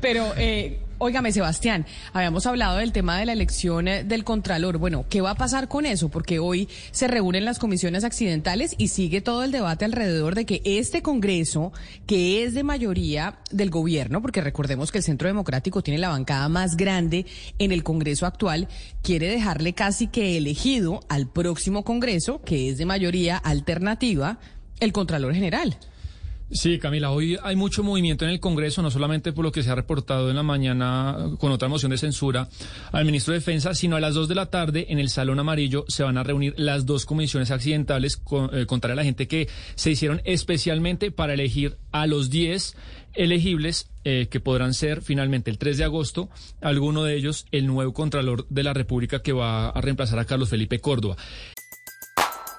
Pero, eh, óigame, Sebastián, habíamos hablado del tema de la elección eh, del Contralor. Bueno, ¿qué va a pasar con eso? Porque hoy se reúnen las comisiones accidentales y sigue todo el debate alrededor de que este Congreso, que es de mayoría del gobierno, porque recordemos que el Centro Democrático tiene la bancada más grande en el Congreso actual, quiere dejarle casi que elegido al próximo Congreso, que es de mayoría alternativa, el Contralor General. Sí, Camila, hoy hay mucho movimiento en el Congreso, no solamente por lo que se ha reportado en la mañana con otra moción de censura al ministro de Defensa, sino a las dos de la tarde en el Salón Amarillo se van a reunir las dos comisiones accidentales, con, eh, contarle a la gente que se hicieron especialmente para elegir a los 10 elegibles eh, que podrán ser finalmente el 3 de agosto, alguno de ellos el nuevo Contralor de la República que va a reemplazar a Carlos Felipe Córdoba.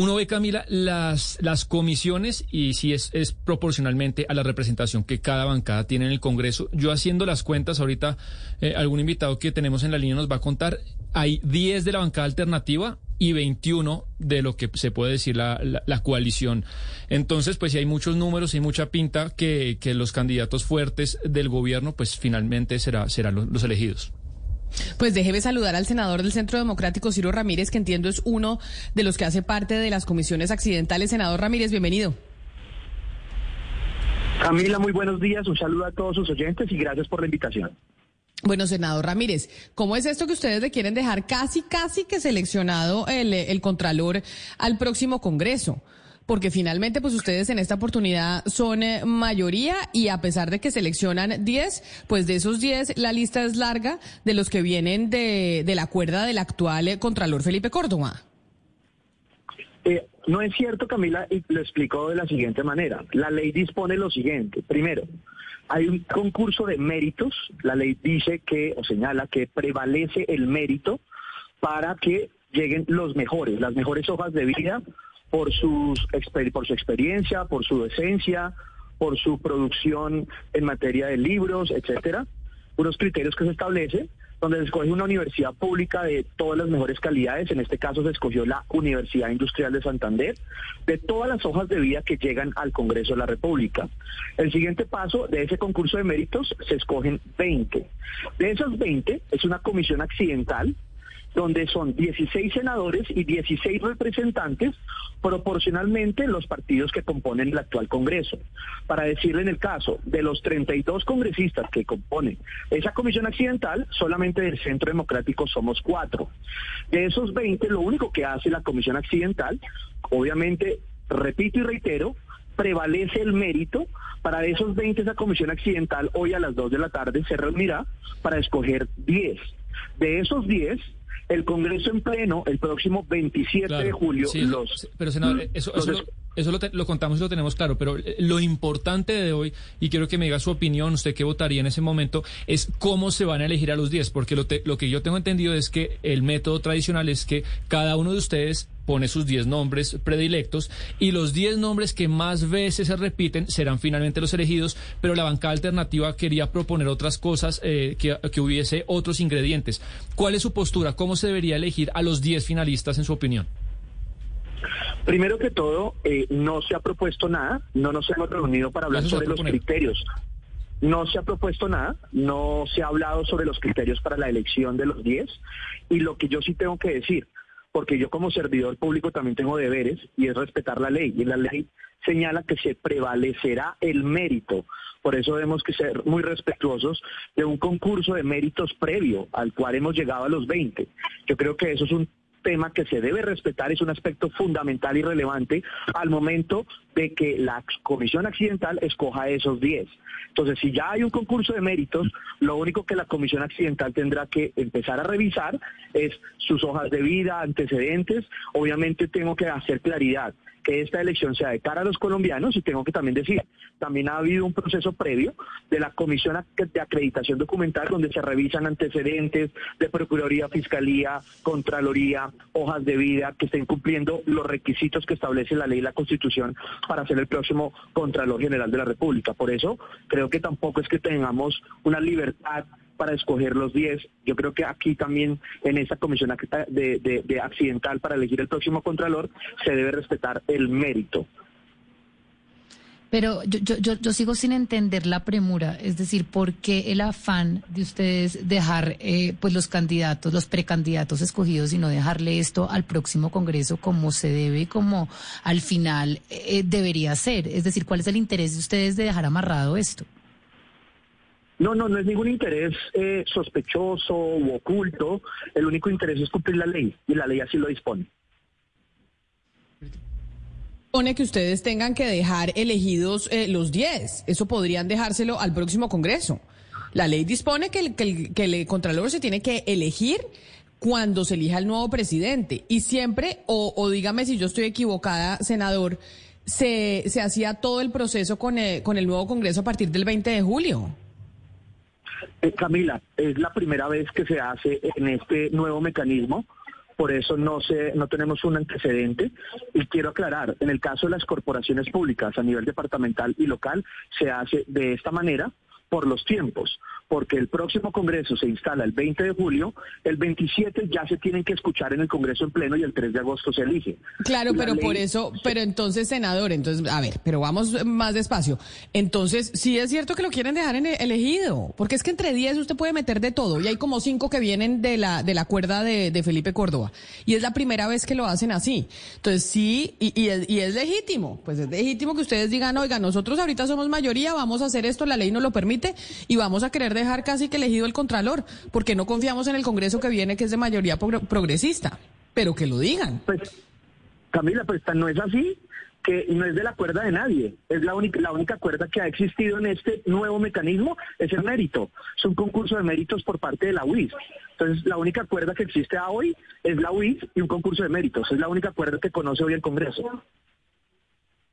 Uno ve, Camila, las, las comisiones y si es, es proporcionalmente a la representación que cada bancada tiene en el Congreso. Yo haciendo las cuentas, ahorita eh, algún invitado que tenemos en la línea nos va a contar, hay 10 de la bancada alternativa y 21 de lo que se puede decir la, la, la coalición. Entonces, pues si hay muchos números y mucha pinta que, que los candidatos fuertes del gobierno, pues finalmente será, serán los, los elegidos. Pues déjeme saludar al senador del Centro Democrático, Ciro Ramírez, que entiendo es uno de los que hace parte de las comisiones accidentales. Senador Ramírez, bienvenido. Camila, muy buenos días. Un saludo a todos sus oyentes y gracias por la invitación. Bueno, senador Ramírez, ¿cómo es esto que ustedes le quieren dejar casi, casi que seleccionado el, el Contralor al próximo Congreso? Porque finalmente pues ustedes en esta oportunidad son eh, mayoría y a pesar de que seleccionan 10, pues de esos 10 la lista es larga de los que vienen de, de la cuerda del actual eh, Contralor Felipe Córdoba. Eh, no es cierto, Camila, y lo explico de la siguiente manera. La ley dispone lo siguiente. Primero, hay un concurso de méritos. La ley dice que, o señala que prevalece el mérito para que lleguen los mejores, las mejores hojas de vida por, sus, por su experiencia, por su decencia, por su producción en materia de libros, etcétera. Unos criterios que se establecen donde se escoge una universidad pública de todas las mejores calidades, en este caso se escogió la Universidad Industrial de Santander, de todas las hojas de vida que llegan al Congreso de la República. El siguiente paso de ese concurso de méritos se escogen 20. De esos 20 es una comisión accidental donde son 16 senadores y 16 representantes proporcionalmente los partidos que componen el actual Congreso. Para decirle en el caso de los 32 congresistas que componen esa comisión accidental, solamente del Centro Democrático somos cuatro. De esos 20, lo único que hace la comisión accidental, obviamente, repito y reitero, prevalece el mérito. Para esos 20, esa comisión accidental hoy a las 2 de la tarde se reunirá para escoger 10. De esos 10, el Congreso en pleno el próximo 27 claro, de julio. Sí, los, pero senador, eso, eso, lo, eso lo, te, lo, contamos y lo tenemos claro, pero lo importante de hoy, y quiero que me diga su opinión, usted qué votaría en ese momento, es cómo se van a elegir a los 10, porque lo, te, lo que yo tengo entendido es que el método tradicional es que cada uno de ustedes pone sus 10 nombres predilectos y los 10 nombres que más veces se repiten serán finalmente los elegidos, pero la bancada alternativa quería proponer otras cosas, eh, que, que, hubiese otros ingredientes. ¿Cuál es su postura? ¿Cómo se debería elegir a los 10 finalistas en su opinión? Primero que todo, eh, no se ha propuesto nada, no nos hemos reunido para hablar sobre los criterios. No se ha propuesto nada, no se ha hablado sobre los criterios para la elección de los 10 y lo que yo sí tengo que decir, porque yo como servidor público también tengo deberes y es respetar la ley. Y la ley señala que se prevalecerá el mérito. Por eso debemos que ser muy respetuosos de un concurso de méritos previo al cual hemos llegado a los 20. Yo creo que eso es un tema que se debe respetar, es un aspecto fundamental y relevante al momento de que la comisión accidental escoja esos 10. Entonces, si ya hay un concurso de méritos, lo único que la comisión accidental tendrá que empezar a revisar es sus hojas de vida, antecedentes. Obviamente tengo que hacer claridad que esta elección sea de cara a los colombianos y tengo que también decir, también ha habido un proceso previo de la Comisión de Acreditación Documental donde se revisan antecedentes de Procuraduría, Fiscalía, Contraloría, hojas de vida que estén cumpliendo los requisitos que establece la ley y la Constitución para ser el próximo Contralor General de la República. Por eso creo que tampoco es que tengamos una libertad para escoger los 10. Yo creo que aquí también en esa comisión de, accidental para elegir el próximo contralor se debe respetar el mérito. Pero yo, yo, yo, sigo sin entender la premura, es decir, ¿por qué el afán de ustedes dejar eh, pues los candidatos, los precandidatos escogidos y no dejarle esto al próximo Congreso como se debe y como al final eh, debería ser? Es decir, ¿cuál es el interés de ustedes de dejar amarrado esto? No, no, no es ningún interés eh, sospechoso u oculto. El único interés es cumplir la ley y la ley así lo dispone. Pone que ustedes tengan que dejar elegidos eh, los 10. Eso podrían dejárselo al próximo Congreso. La ley dispone que el, el, Contralor se tiene que elegir cuando se elija el nuevo presidente. Y siempre, o, o dígame si yo estoy equivocada, senador, se, se hacía todo el proceso con el, con el nuevo Congreso a partir del 20 de julio. Eh, Camila, es la primera vez que se hace en este nuevo mecanismo, por eso no se, no tenemos un antecedente. Y quiero aclarar, en el caso de las corporaciones públicas a nivel departamental y local, se hace de esta manera por los tiempos porque el próximo Congreso se instala el 20 de julio, el 27 ya se tienen que escuchar en el Congreso en pleno y el 3 de agosto se elige. Claro, pero por eso, pero entonces, senador, entonces, a ver, pero vamos más despacio. Entonces, sí es cierto que lo quieren dejar en elegido, porque es que entre 10 usted puede meter de todo y hay como cinco que vienen de la, de la cuerda de, Felipe Córdoba y es la primera vez que lo hacen así. Entonces, sí, y, y, es, y es legítimo, pues es legítimo que ustedes digan, oiga, nosotros ahorita somos mayoría, vamos a hacer esto, la ley nos lo permite y vamos a querer dejar casi que elegido el Contralor, porque no confiamos en el Congreso que viene, que es de mayoría progresista. Pero que lo digan. Pues, Camila, pues no es así que no es de la cuerda de nadie, es la única, la única cuerda que ha existido en este nuevo mecanismo, es el mérito, es un concurso de méritos por parte de la UIS. Entonces, la única cuerda que existe hoy es la UIS y un concurso de méritos, es la única cuerda que conoce hoy el Congreso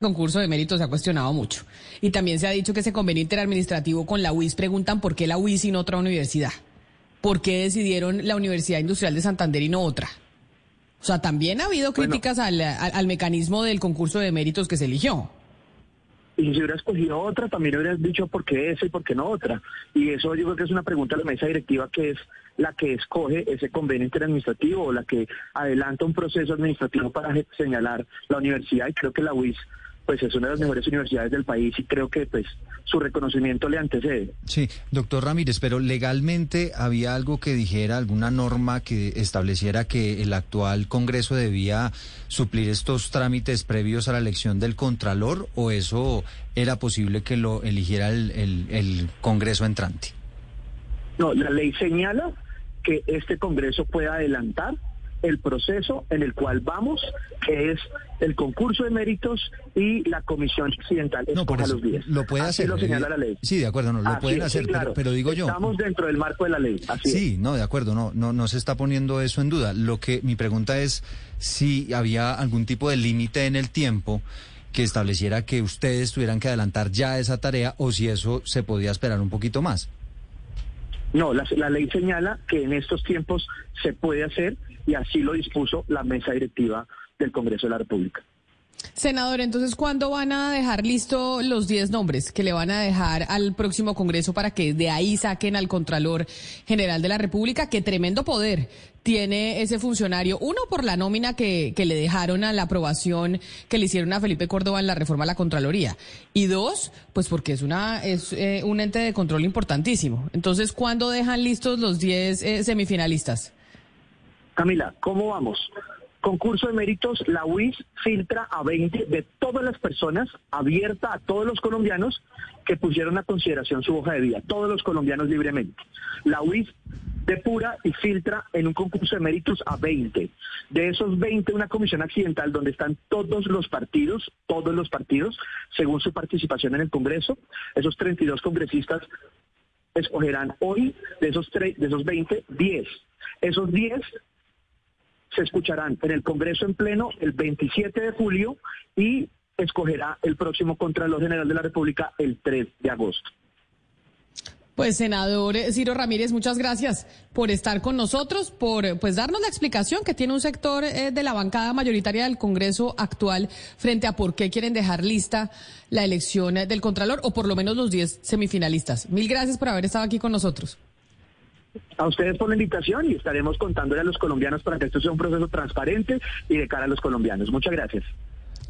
concurso de méritos se ha cuestionado mucho. Y también se ha dicho que ese convenio interadministrativo con la UIS preguntan por qué la UIS y no otra universidad. ¿Por qué decidieron la Universidad Industrial de Santander y no otra? O sea, también ha habido críticas al, al, mecanismo del concurso de méritos que se eligió. Y si hubiera escogido otra, también hubieras dicho por qué esa y por qué no otra. Y eso yo creo que es una pregunta a la mesa directiva que es la que escoge ese convenio interadministrativo o la que adelanta un proceso administrativo para señalar la universidad. Y creo que la UIS pues es una de las mejores universidades del país y creo que pues su reconocimiento le antecede. Sí, doctor Ramírez, pero legalmente había algo que dijera, alguna norma que estableciera que el actual Congreso debía suplir estos trámites previos a la elección del Contralor o eso era posible que lo eligiera el, el Congreso entrante. No, la ley señala que este Congreso pueda adelantar el proceso en el cual vamos, que es el concurso de méritos y la comisión occidental. No, por eso, los Lo puede hacer. lo eh, señala la ley. Sí, de acuerdo, no, lo pueden hacer, pero, digo yo. Estamos dentro del marco de la ley. Así sí, no, de acuerdo, no, no, no se está poniendo eso en duda. Lo que mi pregunta es si había algún tipo de límite en el tiempo que estableciera que ustedes tuvieran que adelantar ya esa tarea o si eso se podía esperar un poquito más. No, la, ley señala que en estos tiempos se puede hacer y así lo dispuso la mesa directiva del Congreso de la República. Senador, entonces, ¿cuándo van a dejar listo los 10 nombres que le van a dejar al próximo Congreso para que de ahí saquen al Contralor General de la República? Qué tremendo poder tiene ese funcionario. Uno, por la nómina que, que le dejaron a la aprobación que le hicieron a Felipe Córdoba en la reforma a la Contraloría. Y dos, pues porque es, una, es eh, un ente de control importantísimo. Entonces, ¿cuándo dejan listos los 10 eh, semifinalistas? Camila, ¿cómo vamos? Concurso de méritos, la UIS filtra a 20 de todas las personas, abierta a todos los colombianos que pusieron a consideración su hoja de vida, todos los colombianos libremente. La UIS depura y filtra en un concurso de méritos a 20. De esos 20, una comisión accidental donde están todos los partidos, todos los partidos, según su participación en el Congreso. Esos 32 congresistas escogerán hoy de esos, de esos 20, 10. Esos 10 se escucharán en el Congreso en pleno el 27 de julio y escogerá el próximo Contralor General de la República el 3 de agosto. Pues senador Ciro Ramírez, muchas gracias por estar con nosotros, por pues darnos la explicación que tiene un sector eh, de la bancada mayoritaria del Congreso actual frente a por qué quieren dejar lista la elección del Contralor o por lo menos los 10 semifinalistas. Mil gracias por haber estado aquí con nosotros. A ustedes por la invitación y estaremos contándole a los colombianos para que esto sea un proceso transparente y de cara a los colombianos. Muchas gracias.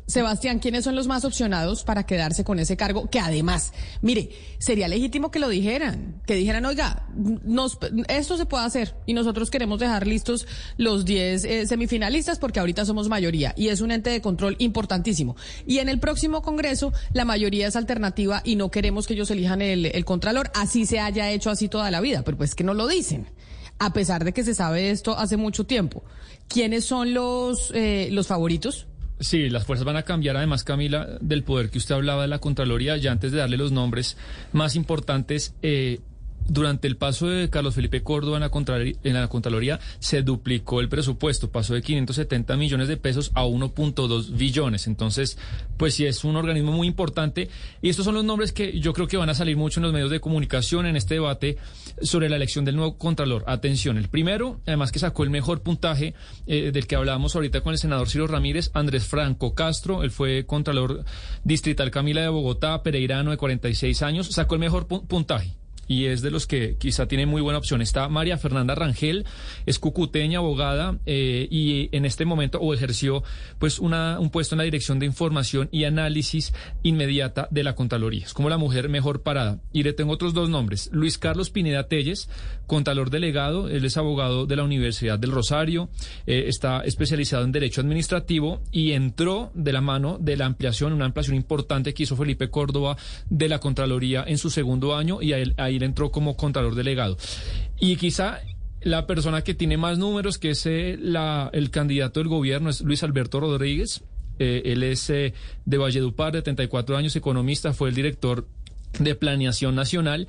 Sebastián, ¿quiénes son los más opcionados para quedarse con ese cargo? Que además, mire, sería legítimo que lo dijeran, que dijeran, oiga, nos, esto se puede hacer y nosotros queremos dejar listos los 10 eh, semifinalistas porque ahorita somos mayoría y es un ente de control importantísimo. Y en el próximo Congreso la mayoría es alternativa y no queremos que ellos elijan el, el Contralor, así se haya hecho así toda la vida, pero pues que no lo dicen a pesar de que se sabe esto hace mucho tiempo. ¿Quiénes son los, eh, los favoritos? Sí, las fuerzas van a cambiar, además, Camila, del poder que usted hablaba de la Contraloría. Ya antes de darle los nombres más importantes, eh, durante el paso de Carlos Felipe Córdoba en la, Contraloría, se duplicó el presupuesto, pasó de 570 millones de pesos a 1.2 billones. Entonces, pues sí es un organismo muy importante. Y estos son los nombres que yo creo que van a salir mucho en los medios de comunicación en este debate sobre la elección del nuevo Contralor. Atención, el primero, además que sacó el mejor puntaje eh, del que hablábamos ahorita con el senador Ciro Ramírez, Andrés Franco Castro, él fue Contralor Distrital Camila de Bogotá, Pereirano de 46 años, sacó el mejor puntaje y es de los que quizá tiene muy buena opción. Está María Fernanda Rangel, es cucuteña, abogada, eh, y en este momento ejerció pues una, un puesto en la Dirección de Información y Análisis Inmediata de la Contraloría. Es como la mujer mejor parada. Y le tengo otros dos nombres. Luis Carlos Pineda Telles, contador delegado, él es abogado de la Universidad del Rosario, eh, está especializado en Derecho Administrativo y entró de la mano de la ampliación, una ampliación importante que hizo Felipe Córdoba de la Contraloría en su segundo año y a entró como contador delegado. Y quizá la persona que tiene más números, que es eh, el candidato del gobierno, es Luis Alberto Rodríguez. Eh, él es eh, de Valledupar, de 34 años, economista, fue el director de Planeación Nacional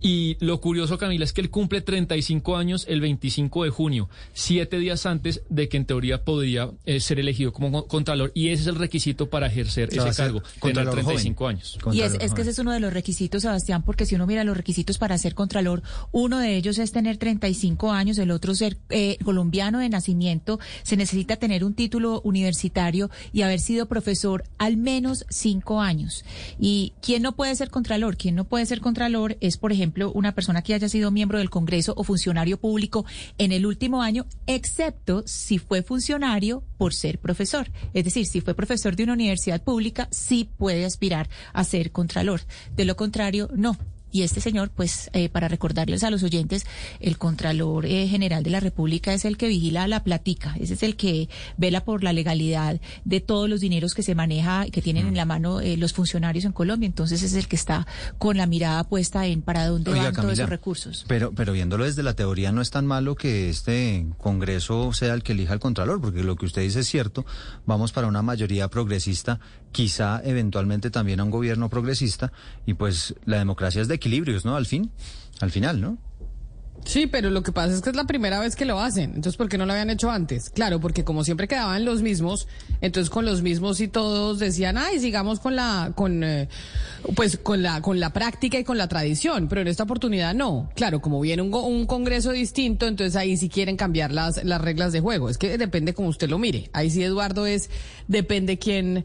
y lo curioso, Camila, es que él cumple 35 años el 25 de junio, siete días antes de que en teoría podría eh, ser elegido como contralor. Y ese es el requisito para ejercer ese cargo, tener 35 años. Y es, es, que ese es uno de los requisitos, Sebastián, porque si uno mira los requisitos para ser contralor, uno de ellos es tener 35 años, el otro ser eh, colombiano de nacimiento, se necesita tener un título universitario y haber sido profesor al menos cinco años. ¿Y quién no puede ser contralor? ¿Quién no puede ser contralor es, por ejemplo, una persona que haya sido miembro del Congreso o funcionario público en el último año, excepto si fue funcionario por ser profesor. Es decir, si fue profesor de una universidad pública, sí puede aspirar a ser contralor. De lo contrario, no. Y este señor, pues, eh, para recordarles a los oyentes, el Contralor eh, General de la República es el que vigila la platica, ese es el que vela por la legalidad de todos los dineros que se maneja, que tienen en mm. la mano eh, los funcionarios en Colombia. Entonces es el que está con la mirada puesta en para dónde van todos esos recursos. Pero, pero viéndolo desde la teoría, no es tan malo que este Congreso sea el que elija al Contralor, porque lo que usted dice es cierto, vamos para una mayoría progresista, quizá eventualmente también a un gobierno progresista, y pues la democracia es de equilibrios, ¿no? Al fin, al final, ¿no? Sí, pero lo que pasa es que es la primera vez que lo hacen. Entonces, ¿por qué no lo habían hecho antes? Claro, porque como siempre quedaban los mismos, entonces con los mismos y todos decían, ay, sigamos con la, con, eh, pues con la, con la práctica y con la tradición. Pero en esta oportunidad no. Claro, como viene un, congreso distinto, entonces ahí sí quieren cambiar las, las reglas de juego. Es que depende como usted lo mire. Ahí sí, Eduardo, es, depende quién,